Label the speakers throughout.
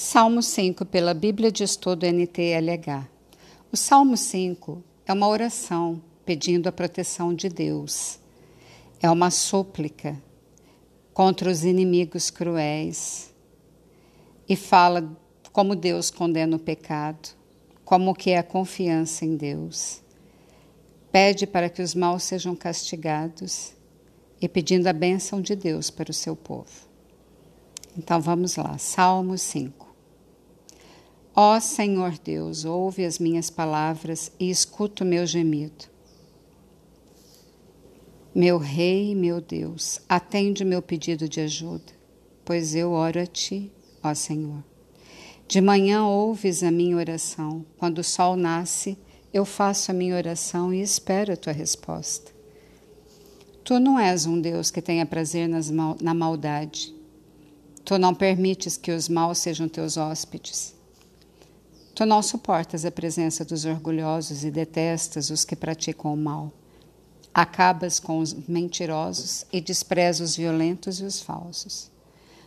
Speaker 1: Salmo 5, pela Bíblia de Estudo NTLH. O Salmo 5 é uma oração pedindo a proteção de Deus. É uma súplica contra os inimigos cruéis e fala como Deus condena o pecado, como que é a confiança em Deus. Pede para que os maus sejam castigados e pedindo a bênção de Deus para o seu povo. Então vamos lá, Salmo 5. Ó Senhor Deus, ouve as minhas palavras e escuta o meu gemido. Meu Rei, meu Deus, atende meu pedido de ajuda, pois eu oro a Ti, ó Senhor. De manhã ouves a minha oração, quando o sol nasce, eu faço a minha oração e espero a Tua resposta. Tu não és um Deus que tenha prazer mal, na maldade. Tu não permites que os maus sejam teus hóspedes. Tu não suportas a presença dos orgulhosos e detestas os que praticam o mal. Acabas com os mentirosos e desprezas os violentos e os falsos.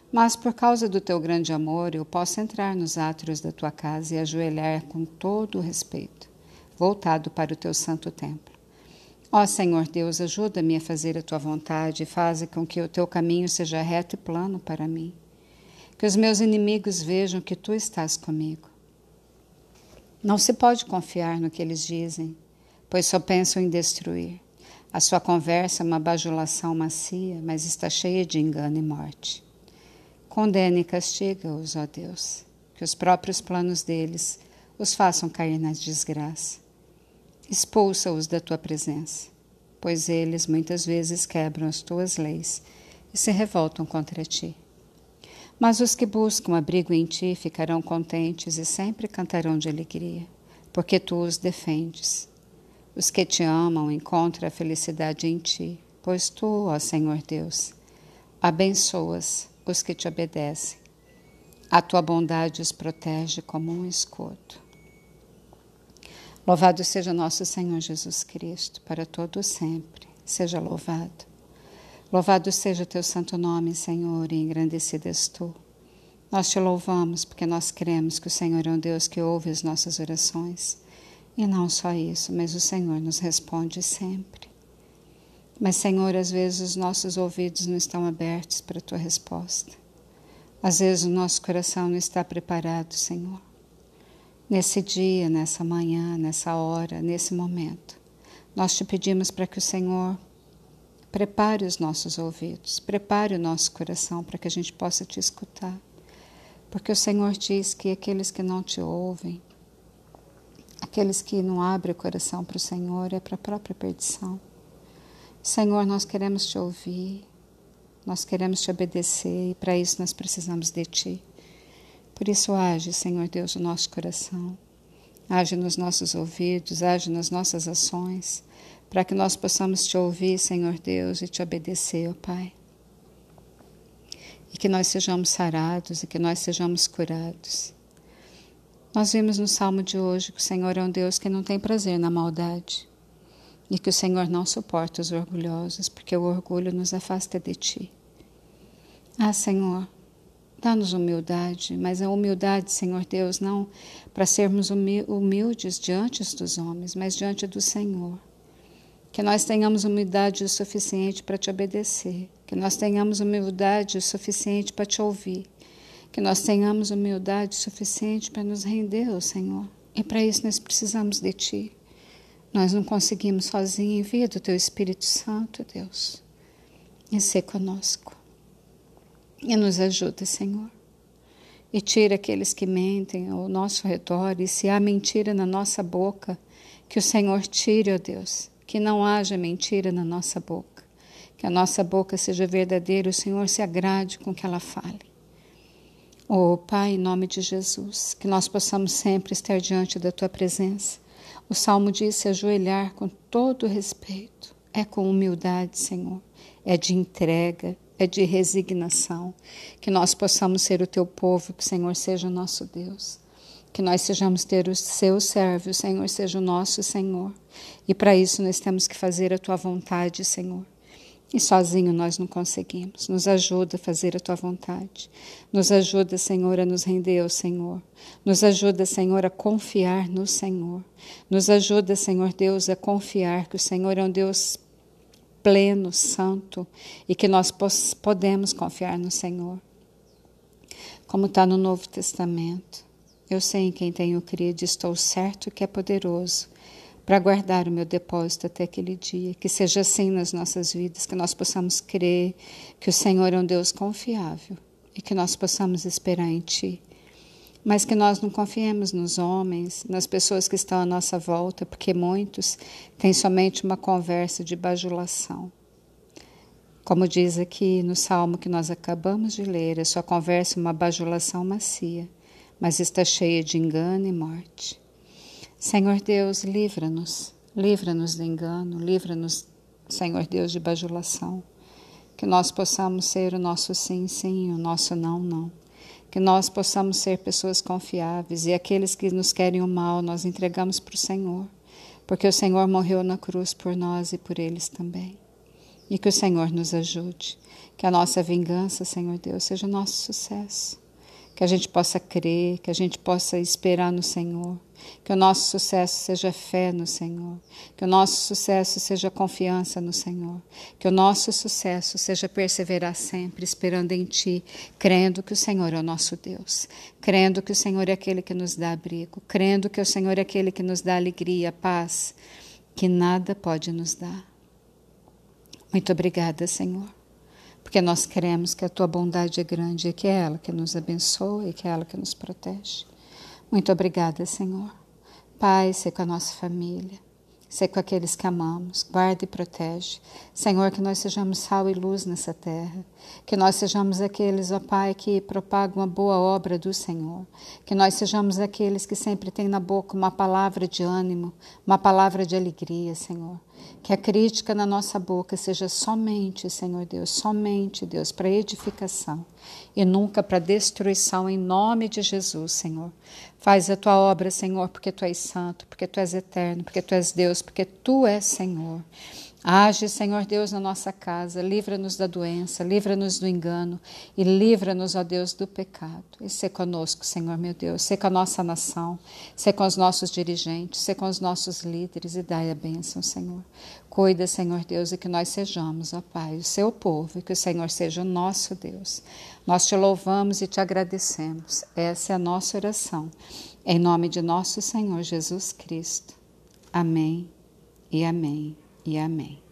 Speaker 1: Mas por causa do teu grande amor, eu posso entrar nos átrios da tua casa e ajoelhar com todo o respeito, voltado para o teu santo templo. Ó Senhor Deus, ajuda-me a fazer a tua vontade e faz com que o teu caminho seja reto e plano para mim. Que os meus inimigos vejam que tu estás comigo não se pode confiar no que eles dizem, pois só pensam em destruir. A sua conversa é uma bajulação macia, mas está cheia de engano e morte. Condena e castiga-os, ó Deus, que os próprios planos deles os façam cair na desgraça. Expulsa-os da tua presença, pois eles muitas vezes quebram as tuas leis e se revoltam contra ti. Mas os que buscam abrigo em ti ficarão contentes e sempre cantarão de alegria, porque tu os defendes. Os que te amam encontram a felicidade em ti, pois tu, ó Senhor Deus, abençoas os que te obedecem. A tua bondade os protege como um escudo. Louvado seja nosso Senhor Jesus Cristo, para todo sempre. Seja louvado. Louvado seja o teu santo nome, Senhor, e engrandecido és tu. Nós te louvamos porque nós cremos que o Senhor é um Deus que ouve as nossas orações. E não só isso, mas o Senhor nos responde sempre. Mas, Senhor, às vezes os nossos ouvidos não estão abertos para a tua resposta. Às vezes o nosso coração não está preparado, Senhor. Nesse dia, nessa manhã, nessa hora, nesse momento, nós te pedimos para que o Senhor Prepare os nossos ouvidos, prepare o nosso coração para que a gente possa te escutar. Porque o Senhor diz que aqueles que não te ouvem, aqueles que não abrem o coração para o Senhor, é para a própria perdição. Senhor, nós queremos te ouvir, nós queremos te obedecer e para isso nós precisamos de ti. Por isso, age, Senhor Deus, o nosso coração, age nos nossos ouvidos, age nas nossas ações para que nós possamos te ouvir, Senhor Deus, e te obedecer, ó Pai. E que nós sejamos sarados e que nós sejamos curados. Nós vimos no salmo de hoje que o Senhor é um Deus que não tem prazer na maldade e que o Senhor não suporta os orgulhosos, porque o orgulho nos afasta de ti. Ah, Senhor, dá-nos humildade, mas a humildade, Senhor Deus, não para sermos humildes diante dos homens, mas diante do Senhor que nós tenhamos humildade o suficiente para te obedecer, que nós tenhamos humildade o suficiente para te ouvir, que nós tenhamos humildade suficiente para nos render ao Senhor. E para isso nós precisamos de Ti. Nós não conseguimos sozinhos, envia do Teu Espírito Santo, Deus, e ser conosco. E nos ajuda, Senhor. E tira aqueles que mentem ao nosso redor, e se há mentira na nossa boca, que o Senhor tire, ó Deus que não haja mentira na nossa boca, que a nossa boca seja verdadeira, o Senhor se agrade com que ela fale. Oh, Pai, em nome de Jesus, que nós possamos sempre estar diante da Tua presença. O Salmo diz se ajoelhar com todo respeito, é com humildade, Senhor, é de entrega, é de resignação, que nós possamos ser o Teu povo, que o Senhor seja o nosso Deus que nós sejamos ter o seu servo, o Senhor seja o nosso Senhor. E para isso nós temos que fazer a tua vontade, Senhor. E sozinho nós não conseguimos. Nos ajuda a fazer a tua vontade. Nos ajuda, Senhor, a nos render ao Senhor. Nos ajuda, Senhor, a confiar no Senhor. Nos ajuda, Senhor Deus, a confiar que o Senhor é um Deus pleno, santo e que nós podemos confiar no Senhor. Como está no Novo Testamento. Eu sei em quem tenho crido, estou certo que é poderoso para guardar o meu depósito até aquele dia. Que seja assim nas nossas vidas, que nós possamos crer que o Senhor é um Deus confiável e que nós possamos esperar em Ti. Mas que nós não confiemos nos homens, nas pessoas que estão à nossa volta, porque muitos têm somente uma conversa de bajulação. Como diz aqui no salmo que nós acabamos de ler, a sua conversa é uma bajulação macia, mas está cheia de engano e morte. Senhor Deus, livra-nos, livra-nos do engano, livra-nos, Senhor Deus, de bajulação. Que nós possamos ser o nosso sim, sim, o nosso não, não. Que nós possamos ser pessoas confiáveis e aqueles que nos querem o mal nós entregamos para o Senhor, porque o Senhor morreu na cruz por nós e por eles também. E que o Senhor nos ajude, que a nossa vingança, Senhor Deus, seja nosso sucesso que a gente possa crer, que a gente possa esperar no Senhor, que o nosso sucesso seja fé no Senhor, que o nosso sucesso seja confiança no Senhor, que o nosso sucesso seja perseverar sempre esperando em Ti, crendo que o Senhor é o nosso Deus, crendo que o Senhor é aquele que nos dá abrigo, crendo que o Senhor é aquele que nos dá alegria, paz, que nada pode nos dar. Muito obrigada, Senhor porque nós queremos que a tua bondade é grande e que é ela que nos abençoa e que é ela que nos protege. Muito obrigada, Senhor. Pai, sei com a nossa família, sei com aqueles que amamos, guarda e protege. Senhor, que nós sejamos sal e luz nessa terra, que nós sejamos aqueles, ó Pai, que propagam a boa obra do Senhor, que nós sejamos aqueles que sempre têm na boca uma palavra de ânimo, uma palavra de alegria, Senhor. Que a crítica na nossa boca seja somente, Senhor Deus, somente, Deus, para edificação e nunca para destruição, em nome de Jesus, Senhor. Faz a tua obra, Senhor, porque tu és santo, porque tu és eterno, porque tu és Deus, porque tu és Senhor. Age, Senhor Deus, na nossa casa, livra-nos da doença, livra-nos do engano e livra-nos, ó Deus, do pecado. E ser conosco, Senhor meu Deus, ser com a nossa nação, ser com os nossos dirigentes, ser com os nossos líderes e dai a bênção, Senhor. Cuida, Senhor Deus, e que nós sejamos, ó Pai, o seu povo e que o Senhor seja o nosso Deus. Nós te louvamos e te agradecemos. Essa é a nossa oração. Em nome de nosso Senhor Jesus Cristo. Amém e amém e amém.